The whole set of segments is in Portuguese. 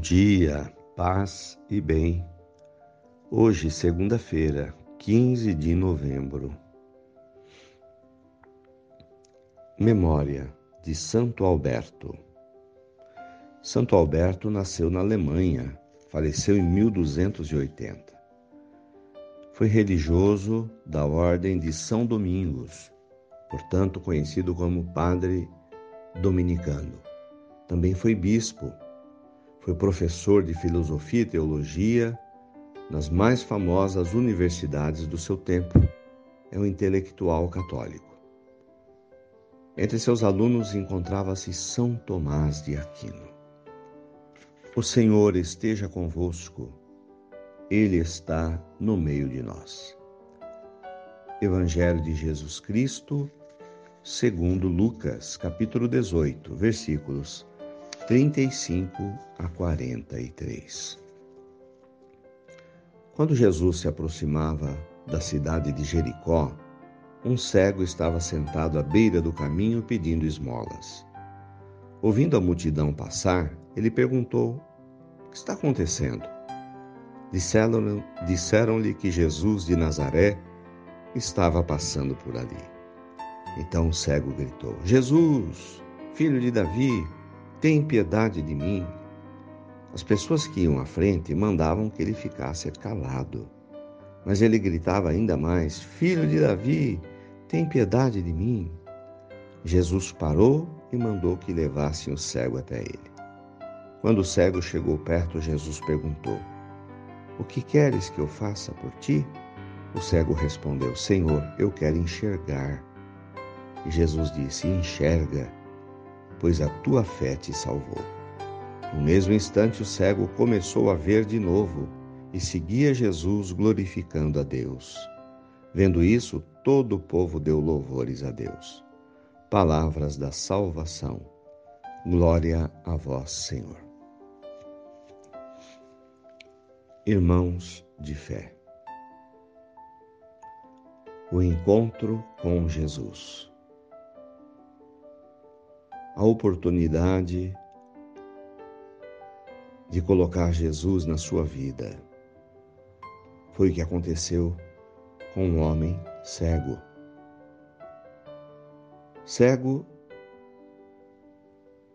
dia, paz e bem. Hoje, segunda-feira, 15 de novembro. Memória de Santo Alberto. Santo Alberto nasceu na Alemanha, faleceu em 1280. Foi religioso da Ordem de São Domingos, portanto conhecido como Padre Dominicano. Também foi bispo foi professor de filosofia e teologia nas mais famosas universidades do seu tempo. É um intelectual católico. Entre seus alunos encontrava-se São Tomás de Aquino. O Senhor esteja convosco, Ele está no meio de nós. Evangelho de Jesus Cristo, segundo Lucas, capítulo 18, versículos 35 a 43. Quando Jesus se aproximava da cidade de Jericó, um cego estava sentado à beira do caminho pedindo esmolas. Ouvindo a multidão passar, ele perguntou: O que está acontecendo? Disseram-lhe disseram que Jesus de Nazaré estava passando por ali. Então o cego gritou: Jesus, filho de Davi, tem piedade de mim. As pessoas que iam à frente mandavam que ele ficasse calado. Mas ele gritava ainda mais: Filho de Davi, tem piedade de mim. Jesus parou e mandou que levassem o cego até ele. Quando o cego chegou perto, Jesus perguntou: O que queres que eu faça por ti? O cego respondeu: Senhor, eu quero enxergar. E Jesus disse: Enxerga pois a tua fé te salvou. No mesmo instante, o cego começou a ver de novo e seguia Jesus, glorificando a Deus. Vendo isso, todo o povo deu louvores a Deus. Palavras da salvação. Glória a vós, Senhor. Irmãos de fé. O encontro com Jesus a oportunidade de colocar Jesus na sua vida. Foi o que aconteceu com um homem cego. Cego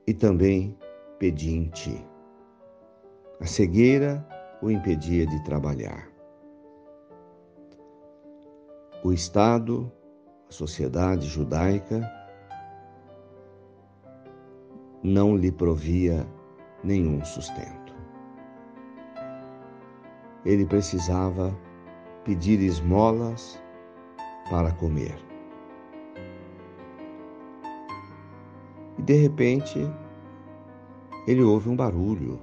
e também pedinte. A cegueira o impedia de trabalhar. O Estado, a sociedade judaica, não lhe provia nenhum sustento. Ele precisava pedir esmolas para comer. E de repente, ele ouve um barulho,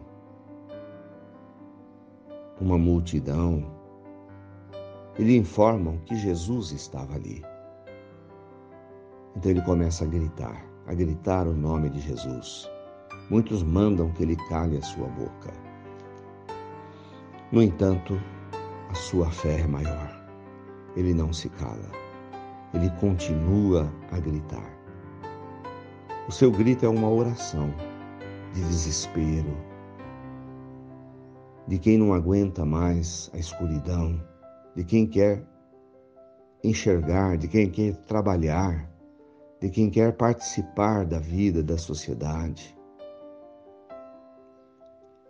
uma multidão. E lhe informam que Jesus estava ali. Então ele começa a gritar a gritar o nome de Jesus. Muitos mandam que ele cale a sua boca. No entanto, a sua fé é maior. Ele não se cala. Ele continua a gritar. O seu grito é uma oração de desespero, de quem não aguenta mais a escuridão, de quem quer enxergar, de quem quer trabalhar, de quem quer participar da vida da sociedade.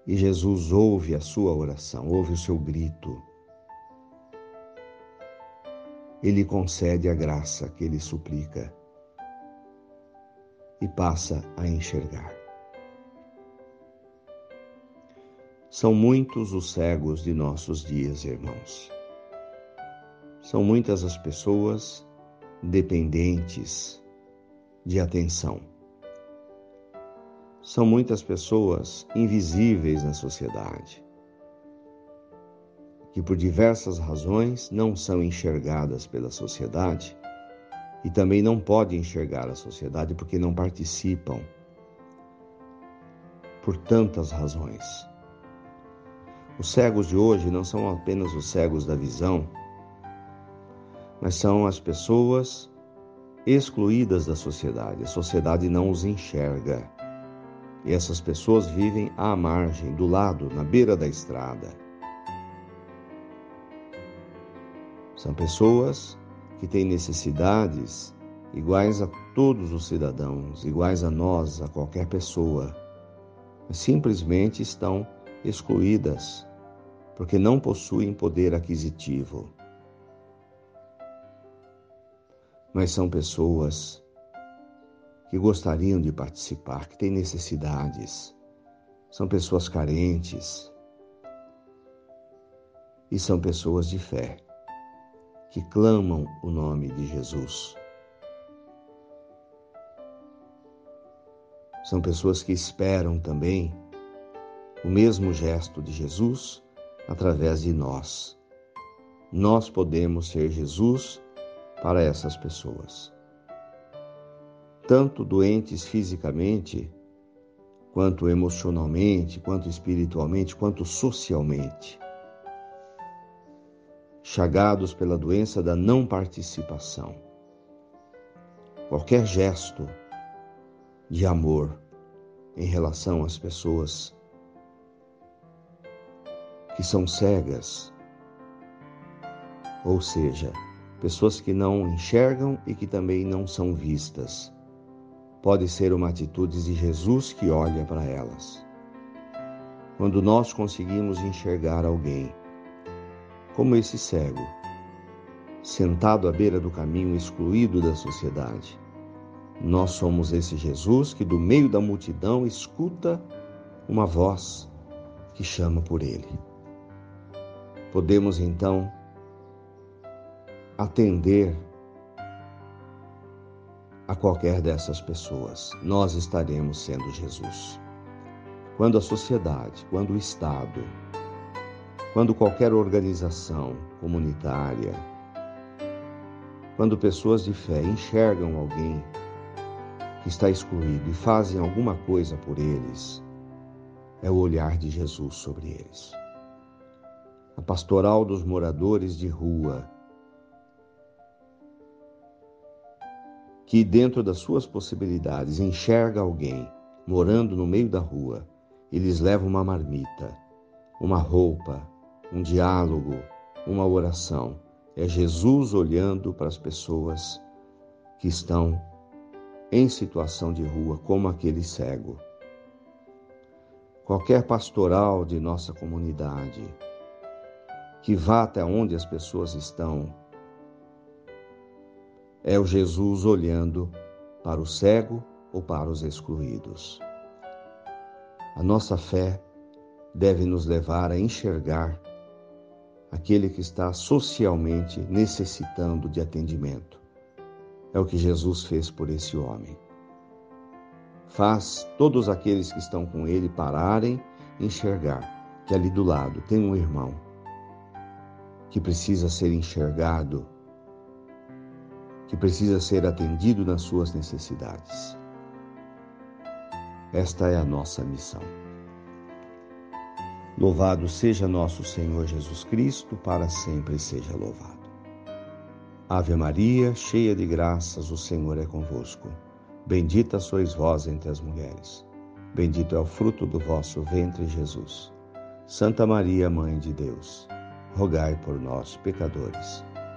E Jesus ouve a sua oração, ouve o seu grito. Ele concede a graça que ele suplica e passa a enxergar. São muitos os cegos de nossos dias, irmãos. São muitas as pessoas dependentes de atenção. São muitas pessoas invisíveis na sociedade, que por diversas razões não são enxergadas pela sociedade e também não podem enxergar a sociedade porque não participam, por tantas razões. Os cegos de hoje não são apenas os cegos da visão, mas são as pessoas excluídas da sociedade. A sociedade não os enxerga. E essas pessoas vivem à margem, do lado, na beira da estrada. São pessoas que têm necessidades iguais a todos os cidadãos, iguais a nós, a qualquer pessoa. Simplesmente estão excluídas porque não possuem poder aquisitivo. Mas são pessoas que gostariam de participar, que têm necessidades, são pessoas carentes e são pessoas de fé que clamam o nome de Jesus. São pessoas que esperam também o mesmo gesto de Jesus através de nós. Nós podemos ser Jesus para essas pessoas tanto doentes fisicamente, quanto emocionalmente, quanto espiritualmente, quanto socialmente. Chagados pela doença da não participação. Qualquer gesto de amor em relação às pessoas que são cegas, ou seja, pessoas que não enxergam e que também não são vistas pode ser uma atitude de Jesus que olha para elas. Quando nós conseguimos enxergar alguém, como esse cego, sentado à beira do caminho, excluído da sociedade, nós somos esse Jesus que, do meio da multidão, escuta uma voz que chama por ele. Podemos então atender a qualquer dessas pessoas. Nós estaremos sendo Jesus. Quando a sociedade, quando o Estado, quando qualquer organização comunitária, quando pessoas de fé enxergam alguém que está excluído e fazem alguma coisa por eles, é o olhar de Jesus sobre eles. A pastoral dos moradores de rua que, dentro das suas possibilidades, enxerga alguém morando no meio da rua e lhes leva uma marmita, uma roupa, um diálogo, uma oração. É Jesus olhando para as pessoas que estão em situação de rua, como aquele cego. Qualquer pastoral de nossa comunidade que vá até onde as pessoas estão é o Jesus olhando para o cego ou para os excluídos. A nossa fé deve nos levar a enxergar aquele que está socialmente necessitando de atendimento. É o que Jesus fez por esse homem. Faz todos aqueles que estão com ele pararem e enxergar que ali do lado tem um irmão que precisa ser enxergado que precisa ser atendido nas suas necessidades. Esta é a nossa missão. Louvado seja nosso Senhor Jesus Cristo, para sempre seja louvado. Ave Maria, cheia de graças, o Senhor é convosco. Bendita sois vós entre as mulheres. Bendito é o fruto do vosso ventre, Jesus. Santa Maria, Mãe de Deus, rogai por nós, pecadores